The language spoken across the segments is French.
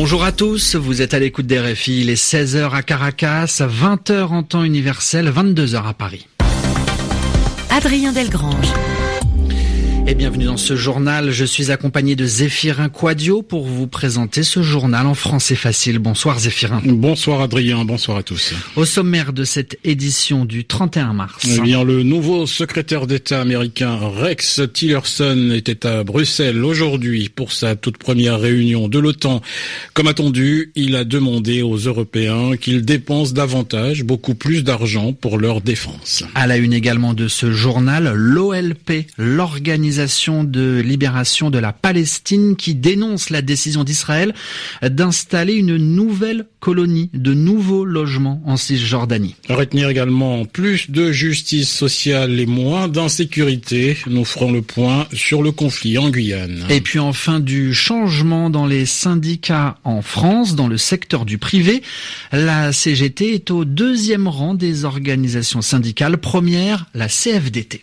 Bonjour à tous, vous êtes à l'écoute des RFI, il est 16h à Caracas, 20h en temps universel, 22h à Paris. Adrien Delgrange. Et bienvenue dans ce journal. Je suis accompagné de Zéphirin Quadio pour vous présenter ce journal en français facile. Bonsoir Zéphirin. Bonsoir Adrien, bonsoir à tous. Au sommaire de cette édition du 31 mars. Eh bien, le nouveau secrétaire d'État américain Rex Tillerson était à Bruxelles aujourd'hui pour sa toute première réunion de l'OTAN. Comme attendu, il a demandé aux Européens qu'ils dépensent davantage, beaucoup plus d'argent pour leur défense. À la une également de ce journal, l'OLP, l'organisation de libération de la Palestine qui dénonce la décision d'Israël d'installer une nouvelle colonie, de nouveaux logements en Cisjordanie. Retenir également plus de justice sociale et moins d'insécurité. Nous ferons le point sur le conflit en Guyane. Et puis enfin du changement dans les syndicats en France, dans le secteur du privé. La CGT est au deuxième rang des organisations syndicales. Première, la CFDT.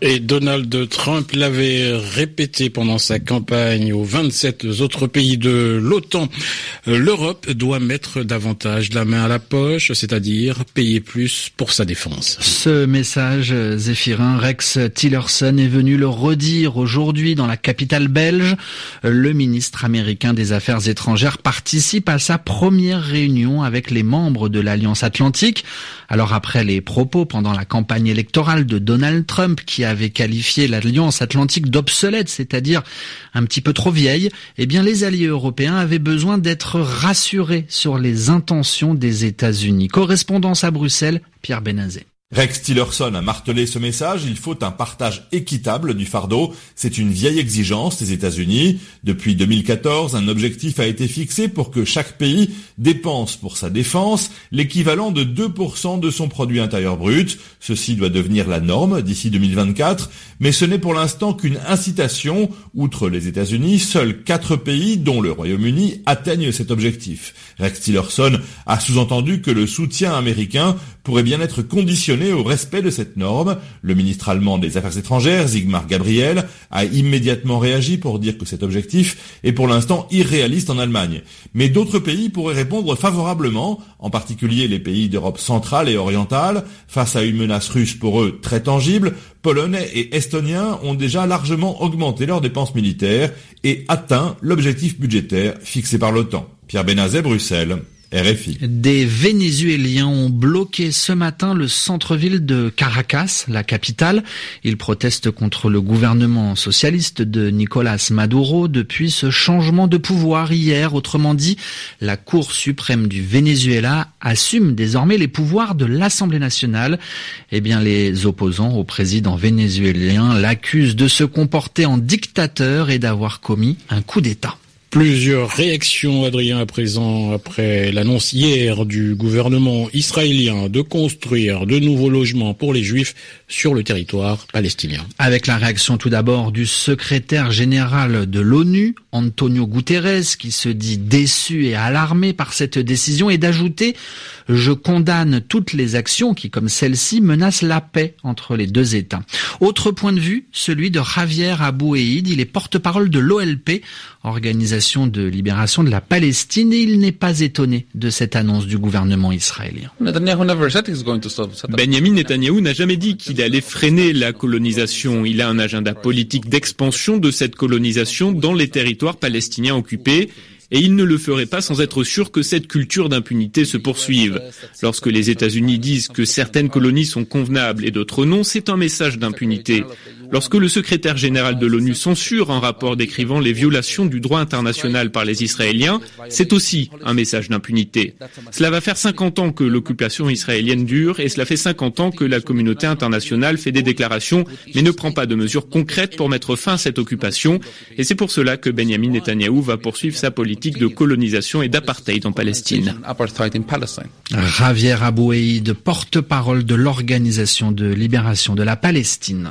Et Donald Trump l'avait répété pendant sa campagne aux 27 autres pays de l'OTAN. L'Europe doit mettre davantage la main à la poche, c'est-à-dire payer plus pour sa défense. Ce message, Zéphirin Rex Tillerson est venu le redire aujourd'hui dans la capitale belge. Le ministre américain des Affaires étrangères participe à sa première réunion avec les membres de l'Alliance Atlantique. Alors après les propos pendant la campagne électorale de Donald Trump qui avait qualifié l'Alliance Atlantique d'obsolète, c'est-à-dire un petit peu trop vieille, eh bien les alliés européens avaient besoin d'être rassurés sur les intentions des États-Unis. Correspondance à Bruxelles, Pierre Benazet. Rex Tillerson a martelé ce message, il faut un partage équitable du fardeau. C'est une vieille exigence des États-Unis. Depuis 2014, un objectif a été fixé pour que chaque pays dépense pour sa défense l'équivalent de 2% de son produit intérieur brut. Ceci doit devenir la norme d'ici 2024, mais ce n'est pour l'instant qu'une incitation. Outre les États-Unis, seuls quatre pays, dont le Royaume-Uni, atteignent cet objectif. Rex Tillerson a sous-entendu que le soutien américain pourrait bien être conditionné au respect de cette norme. Le ministre allemand des Affaires étrangères, Sigmar Gabriel, a immédiatement réagi pour dire que cet objectif est pour l'instant irréaliste en Allemagne. Mais d'autres pays pourraient répondre favorablement, en particulier les pays d'Europe centrale et orientale, face à une menace russe pour eux très tangible. Polonais et Estoniens ont déjà largement augmenté leurs dépenses militaires et atteint l'objectif budgétaire fixé par l'OTAN. Pierre Benazet, Bruxelles. RFI. Des Vénézuéliens ont bloqué ce matin le centre-ville de Caracas, la capitale. Ils protestent contre le gouvernement socialiste de Nicolas Maduro depuis ce changement de pouvoir hier. Autrement dit, la Cour suprême du Venezuela assume désormais les pouvoirs de l'Assemblée nationale. Eh bien, les opposants au président vénézuélien l'accusent de se comporter en dictateur et d'avoir commis un coup d'État. Plusieurs réactions, Adrien, à présent, après l'annonce hier du gouvernement israélien de construire de nouveaux logements pour les juifs sur le territoire palestinien. Avec la réaction tout d'abord du secrétaire général de l'ONU, Antonio Guterres, qui se dit déçu et alarmé par cette décision, et d'ajouter « Je condamne toutes les actions qui, comme celle-ci, menacent la paix entre les deux États ». Autre point de vue, celui de Javier Aboueid, il est porte-parole de l'OLP, organisation de libération de la Palestine, et il n'est pas étonné de cette annonce du gouvernement israélien. Benjamin Netanyahu n'a jamais dit qu'il allait freiner la colonisation. Il a un agenda politique d'expansion de cette colonisation dans les territoires palestiniens occupés et il ne le ferait pas sans être sûr que cette culture d'impunité se poursuive. Lorsque les États-Unis disent que certaines colonies sont convenables et d'autres non, c'est un message d'impunité. Lorsque le secrétaire général de l'ONU censure un rapport décrivant les violations du droit international par les Israéliens, c'est aussi un message d'impunité. Cela va faire 50 ans que l'occupation israélienne dure et cela fait 50 ans que la communauté internationale fait des déclarations mais ne prend pas de mesures concrètes pour mettre fin à cette occupation et c'est pour cela que Benjamin Netanyahou va poursuivre sa politique de colonisation et d'apartheid en Palestine. Javier Aboueid, porte-parole de l'Organisation de libération de la Palestine.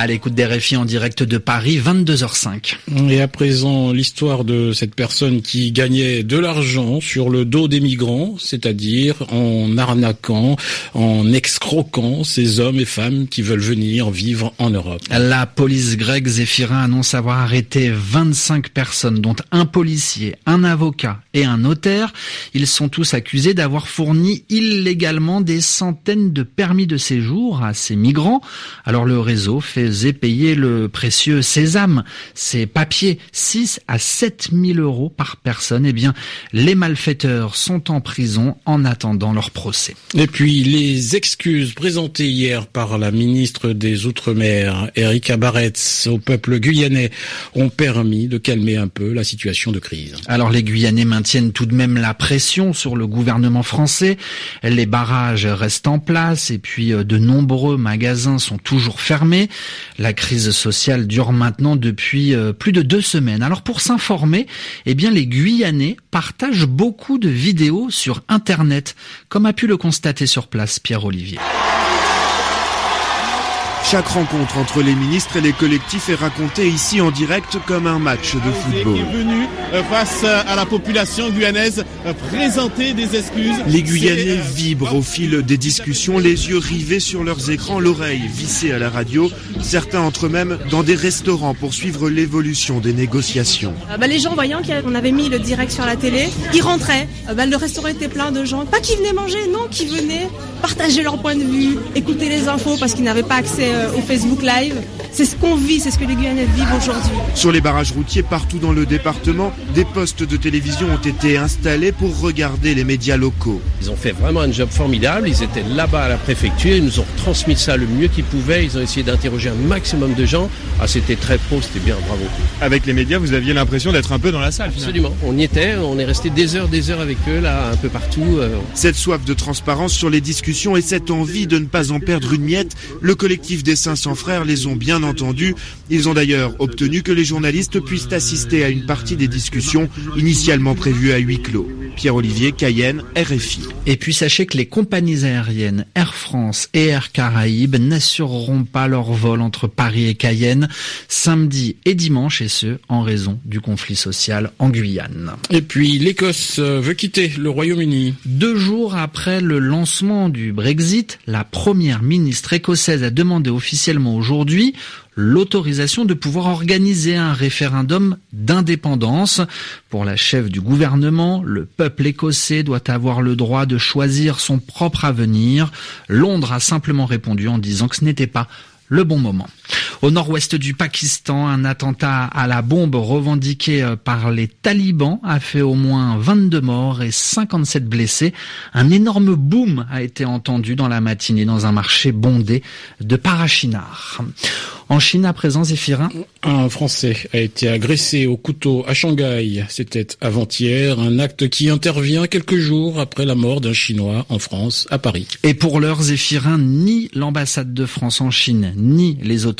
À l'écoute des RFI en direct de Paris, 22h05. Et à présent, l'histoire de cette personne qui gagnait de l'argent sur le dos des migrants, c'est-à-dire en arnaquant, en excroquant ces hommes et femmes qui veulent venir vivre en Europe. La police grecque Zéphirin annonce avoir arrêté 25 personnes, dont un policier, un avocat et un notaire. Ils sont tous accusés d'avoir fourni illégalement des centaines de permis de séjour à ces migrants. Alors le réseau faisait payer le précieux sésame, ces papiers, 6 à 7 000 euros par personne. Eh bien, les malfaiteurs sont en prison en attendant leur procès. Et puis, les excuses présentées hier par la ministre des Outre-mer, Erika Barretz, au peuple guyanais ont permis de calmer un peu la situation de crise. Alors, les Guyanais maintiennent tout de même la pression sur le gouvernement français. Les barrages restent en place et puis euh, de nombreux magasins sont toujours fermés. La crise sociale dure maintenant depuis euh, plus de deux semaines. Alors pour s'informer, eh bien les Guyanais partagent beaucoup de vidéos sur Internet, comme a pu le constater sur place Pierre Olivier. Chaque rencontre entre les ministres et les collectifs est racontée ici en direct comme un match de football. Est venu euh, face à la population guyanaise euh, présenter des excuses. Les Guyanais vibrent au fil des discussions, les yeux rivés sur leurs écrans, l'oreille vissée à la radio. Certains entre eux-mêmes dans des restaurants pour suivre l'évolution des négociations. Euh, bah, les gens voyant qu'on avait mis le direct sur la télé, ils rentraient. Bah, le restaurant était plein de gens, pas qui venaient manger, non, qui venaient partager leur point de vue, écouter les infos parce qu'ils n'avaient pas accès euh, au Facebook Live. C'est ce qu'on vit, c'est ce que les Guyanais vivent aujourd'hui. Sur les barrages routiers partout dans le département, des postes de télévision ont été installés pour regarder les médias locaux. Ils ont fait vraiment un job formidable. Ils étaient là-bas à la préfecture, ils nous ont transmis ça le mieux qu'ils pouvaient. Ils ont essayé d'interroger un maximum de gens. Ah, c'était très pro, c'était bien, bravo. Avec les médias, vous aviez l'impression d'être un peu dans la salle. Absolument. On y était, on est resté des heures, des heures avec eux là, un peu partout. Euh. Cette soif de transparence sur les discussions et cette envie de ne pas en perdre une miette, le collectif des 500 frères les ont bien entendus. Ils ont d'ailleurs obtenu que les journalistes puissent assister à une partie des discussions initialement prévues à huis clos. Pierre-Olivier Cayenne, RFI. Et puis sachez que les compagnies aériennes Air France et Air Caraïbes n'assureront pas leur vol entre Paris et Cayenne samedi et dimanche et ce en raison du conflit social en Guyane. Et puis l'Écosse veut quitter le Royaume-Uni. Deux jours après le lancement du Brexit, la première ministre écossaise a demandé officiellement aujourd'hui l'autorisation de pouvoir organiser un référendum d'indépendance. Pour la chef du gouvernement, le peuple écossais doit avoir le droit de choisir son propre avenir. Londres a simplement répondu en disant que ce n'était pas le bon moment. Au nord-ouest du Pakistan, un attentat à la bombe revendiqué euh, par les talibans a fait au moins 22 morts et 57 blessés. Un énorme boom a été entendu dans la matinée dans un marché bondé de Parachinar. En Chine, à présent, Zéphirin Un Français a été agressé au couteau à Shanghai. C'était avant-hier, un acte qui intervient quelques jours après la mort d'un Chinois en France, à Paris. Et pour l'heure, Zéphirin, ni l'ambassade de France en Chine, ni les autorités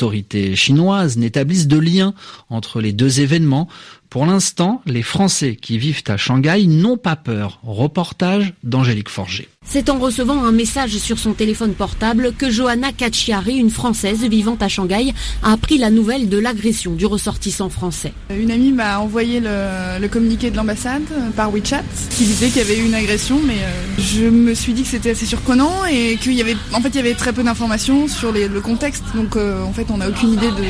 chinoises n'établissent de lien entre les deux événements. Pour l'instant, les Français qui vivent à Shanghai n'ont pas peur. Reportage d'Angélique Forger. C'est en recevant un message sur son téléphone portable que Johanna Kachiari, une Française vivant à Shanghai, a appris la nouvelle de l'agression du ressortissant français. Une amie m'a envoyé le, communiqué de l'ambassade euh, par WeChat qui disait qu'il y avait eu une agression, mais euh, je me suis dit que c'était assez surprenant et qu'il y avait, en fait, il y avait très peu d'informations sur le contexte. Donc, euh, en fait, on n'a aucune idée de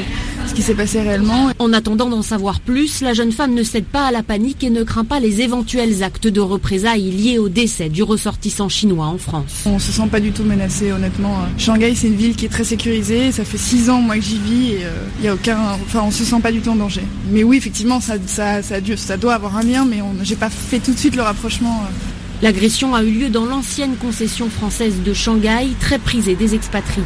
ce qui s'est passé réellement. En attendant d'en savoir plus, la jeune femme ne cède pas à la panique et ne craint pas les éventuels actes de représailles liés au décès du ressortissant chinois en France. On se sent pas du tout menacé, honnêtement. Shanghai, c'est une ville qui est très sécurisée. Ça fait six ans, moi, que j'y vis et il y a aucun, enfin, on se sent pas du tout en danger. Mais oui, effectivement, ça, ça, ça, ça doit avoir un lien, mais j'ai pas fait tout de suite le rapprochement. Euh. L'agression a eu lieu dans l'ancienne concession française de Shanghai, très prisée des expatriés.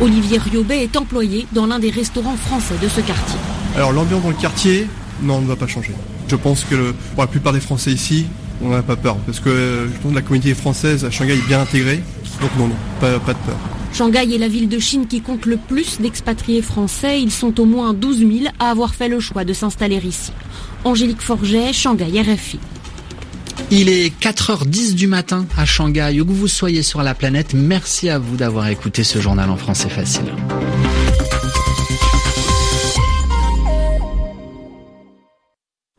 Olivier Riobet est employé dans l'un des restaurants français de ce quartier. Alors l'ambiance dans le quartier, non, ne va pas changer. Je pense que pour la plupart des Français ici, on n'a pas peur. Parce que euh, je pense que la communauté française à Shanghai est bien intégrée. Donc non, non, pas, pas de peur. Shanghai est la ville de Chine qui compte le plus d'expatriés français. Ils sont au moins 12 000 à avoir fait le choix de s'installer ici. Angélique Forget, Shanghai RFI. Il est 4h10 du matin à Shanghai, où que vous soyez sur la planète. Merci à vous d'avoir écouté ce journal en français facile.